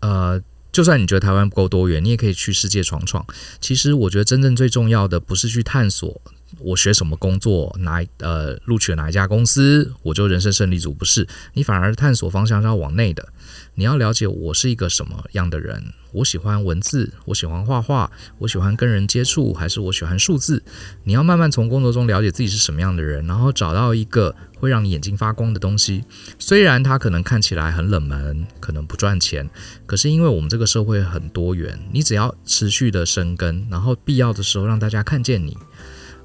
呃，就算你觉得台湾不够多元，你也可以去世界闯闯。其实，我觉得真正最重要的不是去探索我学什么工作，哪呃录取了哪一家公司，我就人生胜利组。不是，你反而探索方向是要往内的。你要了解我是一个什么样的人，我喜欢文字，我喜欢画画，我喜欢跟人接触，还是我喜欢数字？你要慢慢从工作中了解自己是什么样的人，然后找到一个会让你眼睛发光的东西。虽然它可能看起来很冷门，可能不赚钱，可是因为我们这个社会很多元，你只要持续的生根，然后必要的时候让大家看见你，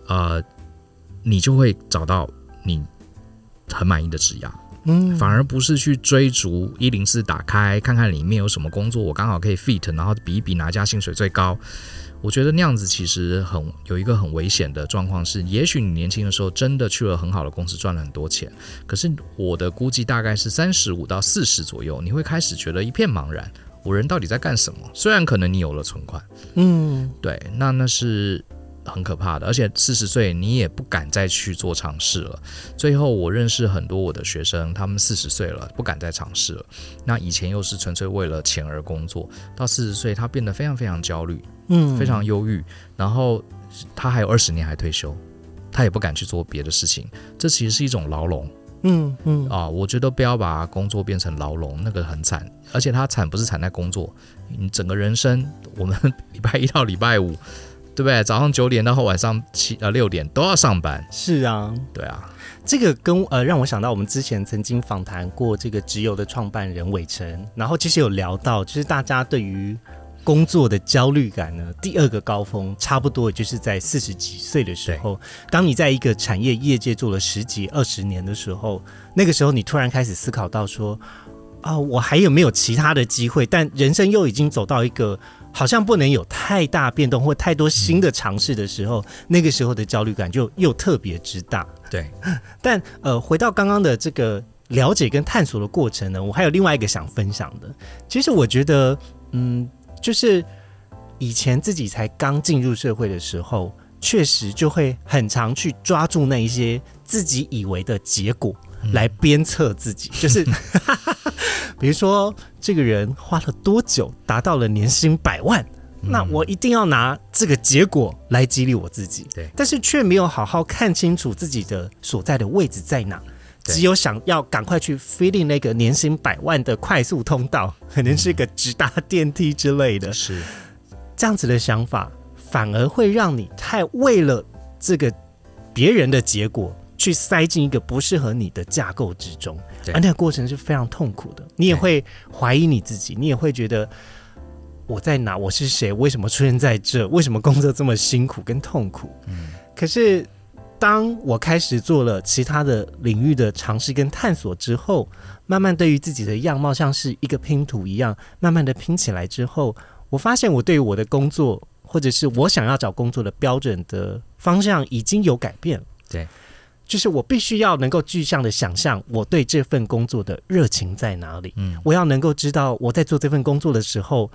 呃，你就会找到你很满意的职业。嗯，反而不是去追逐一零四打开看看里面有什么工作，我刚好可以 fit，然后比一比哪家薪水最高。我觉得那样子其实很有一个很危险的状况是，也许你年轻的时候真的去了很好的公司赚了很多钱，可是我的估计大概是三十五到四十左右，你会开始觉得一片茫然，我人到底在干什么？虽然可能你有了存款，嗯，对，那那是。很可怕的，而且四十岁你也不敢再去做尝试了。最后我认识很多我的学生，他们四十岁了不敢再尝试了。那以前又是纯粹为了钱而工作，到四十岁他变得非常非常焦虑，嗯，非常忧郁。然后他还有二十年还退休，他也不敢去做别的事情。这其实是一种牢笼，嗯嗯啊，我觉得不要把工作变成牢笼，那个很惨。而且他惨不是惨在工作，你整个人生，我们 礼拜一到礼拜五。对不对？早上九点到晚上七呃六点都要上班。是啊，对啊，这个跟呃让我想到我们之前曾经访谈过这个直邮的创办人伟成，然后其实有聊到，就是大家对于工作的焦虑感呢，第二个高峰差不多就是在四十几岁的时候。当你在一个产业业界做了十几二十年的时候，那个时候你突然开始思考到说，啊，我还有没有其他的机会？但人生又已经走到一个。好像不能有太大变动或太多新的尝试的时候，那个时候的焦虑感就又特别之大。对，但呃，回到刚刚的这个了解跟探索的过程呢，我还有另外一个想分享的。其实我觉得，嗯，就是以前自己才刚进入社会的时候，确实就会很常去抓住那一些自己以为的结果来鞭策自己，就是。比如说，这个人花了多久达到了年薪百万？那我一定要拿这个结果来激励我自己。对，但是却没有好好看清楚自己的所在的位置在哪，只有想要赶快去 feeling 那个年薪百万的快速通道，可能是一个直达电梯之类的。是这样子的想法，反而会让你太为了这个别人的结果。去塞进一个不适合你的架构之中，而那个过程是非常痛苦的。你也会怀疑你自己，你也会觉得我在哪？我是谁？为什么出现在这？为什么工作这么辛苦跟痛苦？嗯。可是当我开始做了其他的领域的尝试跟探索之后，慢慢对于自己的样貌像是一个拼图一样，慢慢的拼起来之后，我发现我对于我的工作或者是我想要找工作的标准的方向已经有改变了。对。就是我必须要能够具象的想象我对这份工作的热情在哪里。嗯，我要能够知道我在做这份工作的时候，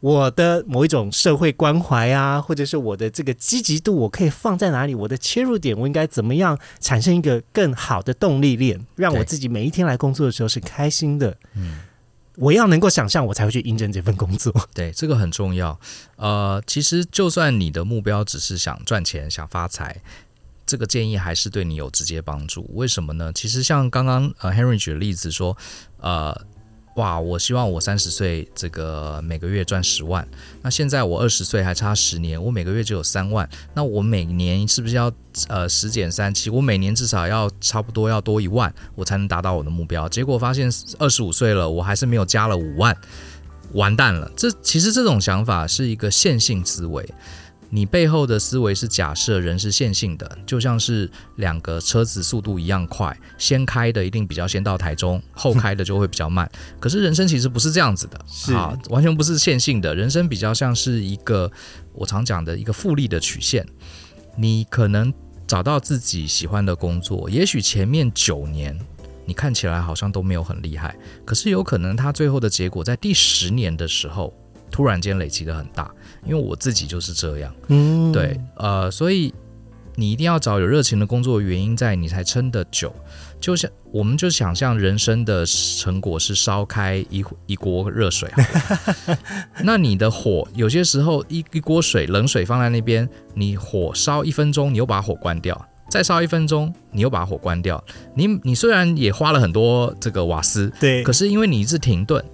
我的某一种社会关怀啊，或者是我的这个积极度，我可以放在哪里？我的切入点，我应该怎么样产生一个更好的动力链，让我自己每一天来工作的时候是开心的？嗯，我要能够想象，我才会去应征这份工作。对，这个很重要。呃，其实就算你的目标只是想赚钱、想发财，这个建议还是对你有直接帮助。为什么呢？其实像刚刚呃 Henry 举的例子说，呃。哇！我希望我三十岁这个每个月赚十万，那现在我二十岁还差十年，我每个月就有三万，那我每年是不是要呃十减三七？我每年至少要差不多要多一万，我才能达到我的目标。结果发现二十五岁了，我还是没有加了五万，完蛋了！这其实这种想法是一个线性思维。你背后的思维是假设人是线性的，就像是两个车子速度一样快，先开的一定比较先到台中，后开的就会比较慢。可是人生其实不是这样子的，是啊，完全不是线性的。人生比较像是一个我常讲的一个复利的曲线。你可能找到自己喜欢的工作，也许前面九年你看起来好像都没有很厉害，可是有可能他最后的结果在第十年的时候。突然间累积的很大，因为我自己就是这样，嗯，对，呃，所以你一定要找有热情的工作原因在，你才撑得久。就像我们就想象人生的成果是烧开一一锅热水，那你的火有些时候一一锅水冷水放在那边，你火烧一分钟，你又把火关掉，再烧一分钟，你又把火关掉，你你虽然也花了很多这个瓦斯，对，可是因为你一直停顿。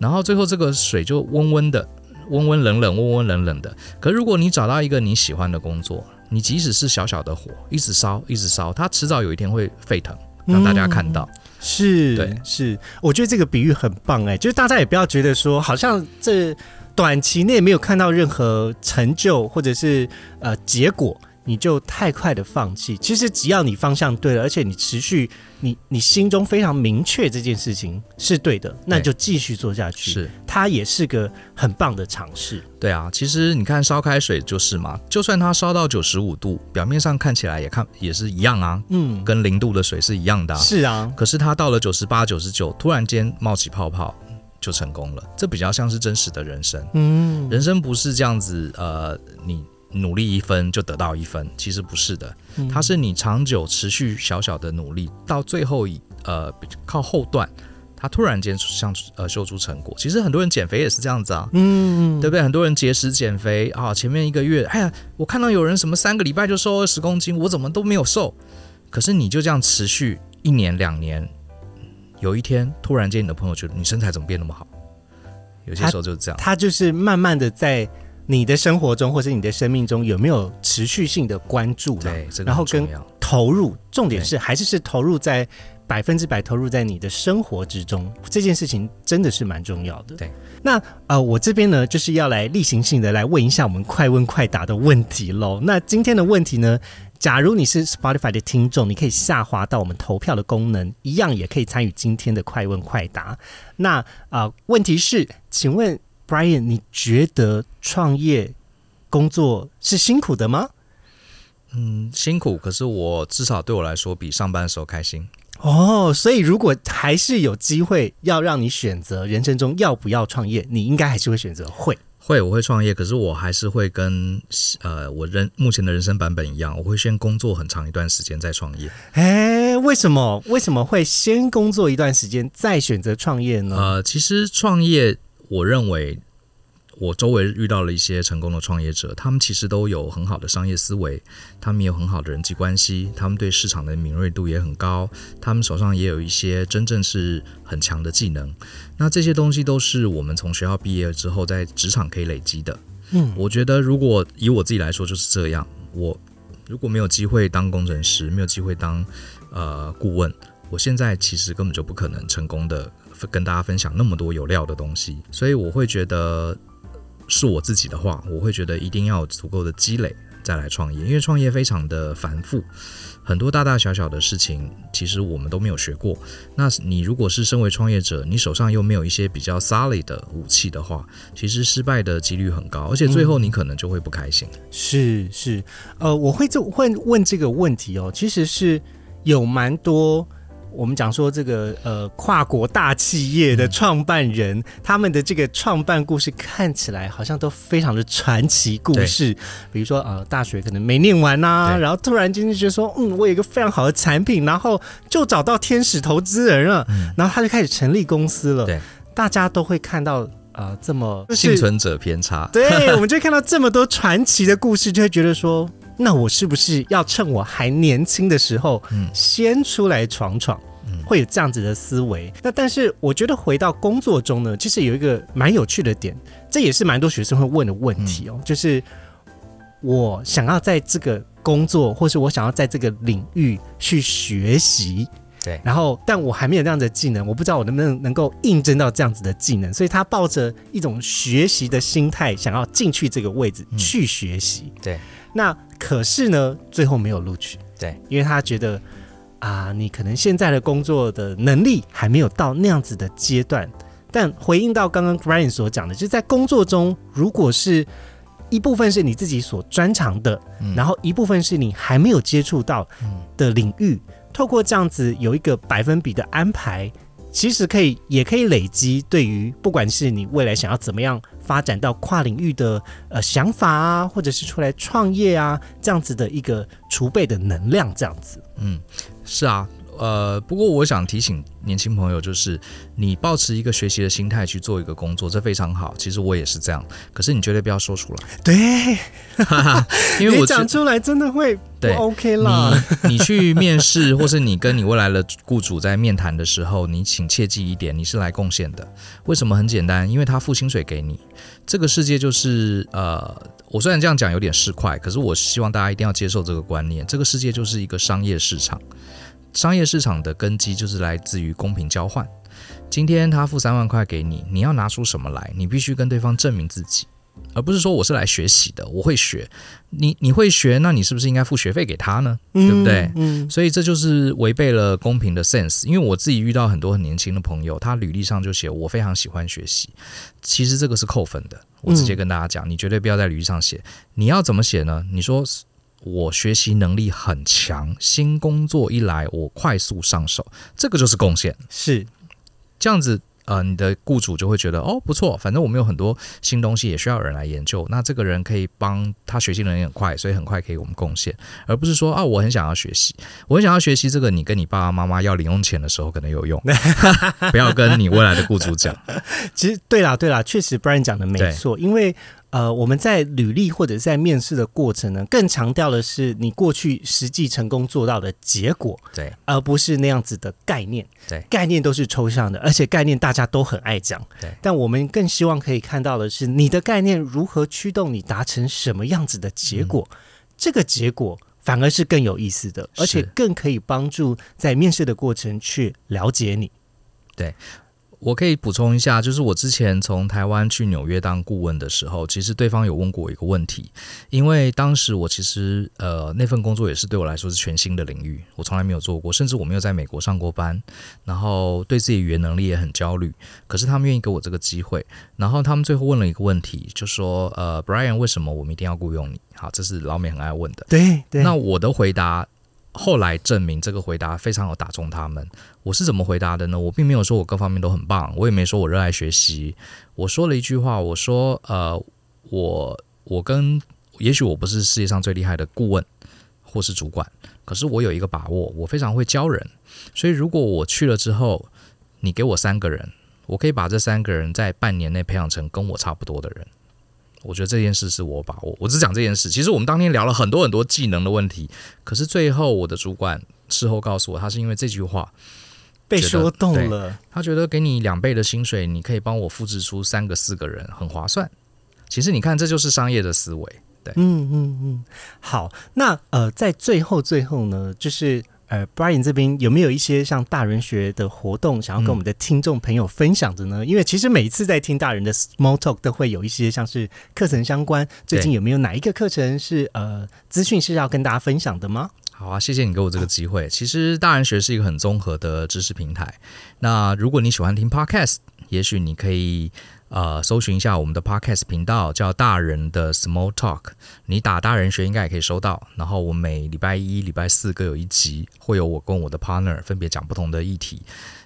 然后最后这个水就温温的，温温冷冷，温温冷冷的。可如果你找到一个你喜欢的工作，你即使是小小的火，一直烧，一直烧，它迟早有一天会沸腾，让大家看到。是，对，是。我觉得这个比喻很棒，哎，就是大家也不要觉得说，好像这短期内没有看到任何成就，或者是呃结果。你就太快的放弃，其实只要你方向对了，而且你持续，你你心中非常明确这件事情是对的，那就继续做下去。是，它也是个很棒的尝试。对啊，其实你看烧开水就是嘛，就算它烧到九十五度，表面上看起来也看也是一样啊，嗯，跟零度的水是一样的。是啊，可是它到了九十八、九十九，突然间冒起泡泡，就成功了。这比较像是真实的人生。嗯，人生不是这样子，呃，你。努力一分就得到一分，其实不是的，它是你长久持续小小的努力，到最后一呃靠后段，它突然间像呃秀出成果。其实很多人减肥也是这样子啊，嗯，对不对？很多人节食减肥啊，前面一个月，哎呀，我看到有人什么三个礼拜就瘦二十公斤，我怎么都没有瘦？可是你就这样持续一年两年，有一天突然间你的朋友觉得你身材怎么变那么好？有些时候就是这样，他就是慢慢的在。你的生活中或者你的生命中有没有持续性的关注？对，然后跟投入，重点是还是是投入在百分之百投入在你的生活之中，这件事情真的是蛮重要的。对，那呃，我这边呢就是要来例行性的来问一下我们快问快答的问题喽。那今天的问题呢，假如你是 Spotify 的听众，你可以下滑到我们投票的功能，一样也可以参与今天的快问快答。那啊，问题是，请问？Brian，你觉得创业工作是辛苦的吗？嗯，辛苦，可是我至少对我来说比上班的时候开心。哦，所以如果还是有机会要让你选择人生中要不要创业，你应该还是会选择会。会，我会创业，可是我还是会跟呃我人目前的人生版本一样，我会先工作很长一段时间再创业。哎，为什么？为什么会先工作一段时间再选择创业呢？呃，其实创业。我认为，我周围遇到了一些成功的创业者，他们其实都有很好的商业思维，他们有很好的人际关系，他们对市场的敏锐度也很高，他们手上也有一些真正是很强的技能。那这些东西都是我们从学校毕业之后在职场可以累积的。嗯，我觉得如果以我自己来说就是这样，我如果没有机会当工程师，没有机会当呃顾问，我现在其实根本就不可能成功的。跟大家分享那么多有料的东西，所以我会觉得是我自己的话，我会觉得一定要有足够的积累再来创业，因为创业非常的繁复，很多大大小小的事情其实我们都没有学过。那你如果是身为创业者，你手上又没有一些比较 solid 的武器的话，其实失败的几率很高，而且最后你可能就会不开心。是是，呃，我会这会问这个问题哦，其实是有蛮多。我们讲说这个呃跨国大企业的创办人，他们的这个创办故事看起来好像都非常的传奇故事。比如说呃大学可能没念完呐，然后突然间就觉得说嗯我有一个非常好的产品，然后就找到天使投资人了，然后他就开始成立公司了。对，大家都会看到呃这么幸存者偏差。对，我们就看到这么多传奇的故事，就会觉得说。那我是不是要趁我还年轻的时候，嗯，先出来闯闯，嗯，会有这样子的思维。那但是我觉得回到工作中呢，其实有一个蛮有趣的点，这也是蛮多学生会问的问题哦，就是我想要在这个工作，或是我想要在这个领域去学习，对，然后但我还没有这样的技能，我不知道我能不能能够应征到这样子的技能，所以他抱着一种学习的心态，想要进去这个位置去学习，对。那可是呢，最后没有录取。对，因为他觉得啊，你可能现在的工作的能力还没有到那样子的阶段。但回应到刚刚 Brian 所讲的，就是在工作中，如果是一部分是你自己所专长的，然后一部分是你还没有接触到的领域，透过这样子有一个百分比的安排。其实可以，也可以累积对于不管是你未来想要怎么样发展到跨领域的呃想法啊，或者是出来创业啊这样子的一个储备的能量，这样子。嗯，是啊。呃，不过我想提醒年轻朋友，就是你保持一个学习的心态去做一个工作，这非常好。其实我也是这样，可是你绝对不要说出来。对，因为我讲出来真的会不 OK 啦。你 你去面试，或是你跟你未来的雇主在面谈的时候，你请切记一点，你是来贡献的。为什么？很简单，因为他付薪水给你。这个世界就是呃，我虽然这样讲有点市侩，可是我希望大家一定要接受这个观念。这个世界就是一个商业市场。商业市场的根基就是来自于公平交换。今天他付三万块给你，你要拿出什么来？你必须跟对方证明自己，而不是说我是来学习的，我会学。你你会学，那你是不是应该付学费给他呢？对不对？嗯。所以这就是违背了公平的 sense。因为我自己遇到很多很年轻的朋友，他履历上就写我非常喜欢学习，其实这个是扣分的。我直接跟大家讲，你绝对不要在履历上写。你要怎么写呢？你说。我学习能力很强，新工作一来，我快速上手，这个就是贡献。是这样子，呃，你的雇主就会觉得哦不错，反正我们有很多新东西，也需要人来研究。那这个人可以帮他学习能力很快，所以很快可以我们贡献，而不是说啊，我很想要学习，我很想要学习这个。你跟你爸爸妈妈要零用钱的时候可能有用，不要跟你未来的雇主讲。其实对啦对啦，确实 Brian 讲的没错，因为。呃，我们在履历或者在面试的过程呢，更强调的是你过去实际成功做到的结果，对，而不是那样子的概念，对，概念都是抽象的，而且概念大家都很爱讲，对，但我们更希望可以看到的是你的概念如何驱动你达成什么样子的结果，这个结果反而是更有意思的，而且更可以帮助在面试的过程去了解你，对。我可以补充一下，就是我之前从台湾去纽约当顾问的时候，其实对方有问过我一个问题，因为当时我其实呃那份工作也是对我来说是全新的领域，我从来没有做过，甚至我没有在美国上过班，然后对自己语言能力也很焦虑。可是他们愿意给我这个机会，然后他们最后问了一个问题，就说呃，Brian，为什么我们一定要雇佣你？好，这是老美很爱问的。对对。那我的回答。后来证明这个回答非常有打中他们。我是怎么回答的呢？我并没有说我各方面都很棒，我也没说我热爱学习。我说了一句话，我说：呃，我我跟也许我不是世界上最厉害的顾问或是主管，可是我有一个把握，我非常会教人。所以如果我去了之后，你给我三个人，我可以把这三个人在半年内培养成跟我差不多的人。我觉得这件事是我把握，我只讲这件事。其实我们当天聊了很多很多技能的问题，可是最后我的主管事后告诉我，他是因为这句话被说动了。他觉得给你两倍的薪水，你可以帮我复制出三个四个人，很划算。其实你看，这就是商业的思维。对，嗯嗯嗯。好，那呃，在最后最后呢，就是。呃，Brian 这边有没有一些像大人学的活动，想要跟我们的听众朋友分享的呢？因为其实每一次在听大人的 Small Talk，都会有一些像是课程相关。最近有没有哪一个课程是呃资讯是要跟大家分享的吗？好啊，谢谢你给我这个机会。其实大人学是一个很综合的知识平台。那如果你喜欢听 podcast，也许你可以呃搜寻一下我们的 podcast 频道，叫大人的 Small Talk。你打大人学应该也可以收到。然后我每礼拜一、礼拜四各有一集，会有我跟我的 partner 分别讲不同的议题。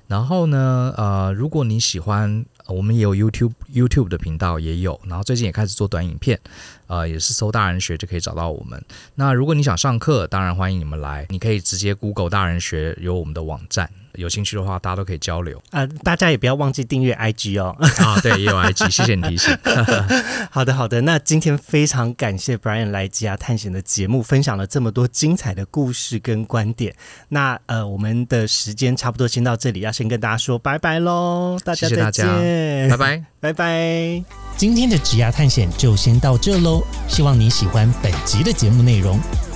然后呢，呃，如果你喜欢，我们也有 YouTube YouTube 的频道也有。然后最近也开始做短影片。呃，也是搜大人学就可以找到我们。那如果你想上课，当然欢迎你们来。你可以直接 Google 大人学，有我们的网站。有兴趣的话，大家都可以交流。啊，大家也不要忘记订阅 IG 哦。啊，对，也有 IG，谢谢你提醒。好的，好的。那今天非常感谢 Brian 来吉亚探险的节目，分享了这么多精彩的故事跟观点。那呃，我们的时间差不多先到这里，要先跟大家说拜拜喽。大家再见，拜拜，拜拜。今天的职涯探险就先到这喽，希望你喜欢本集的节目内容。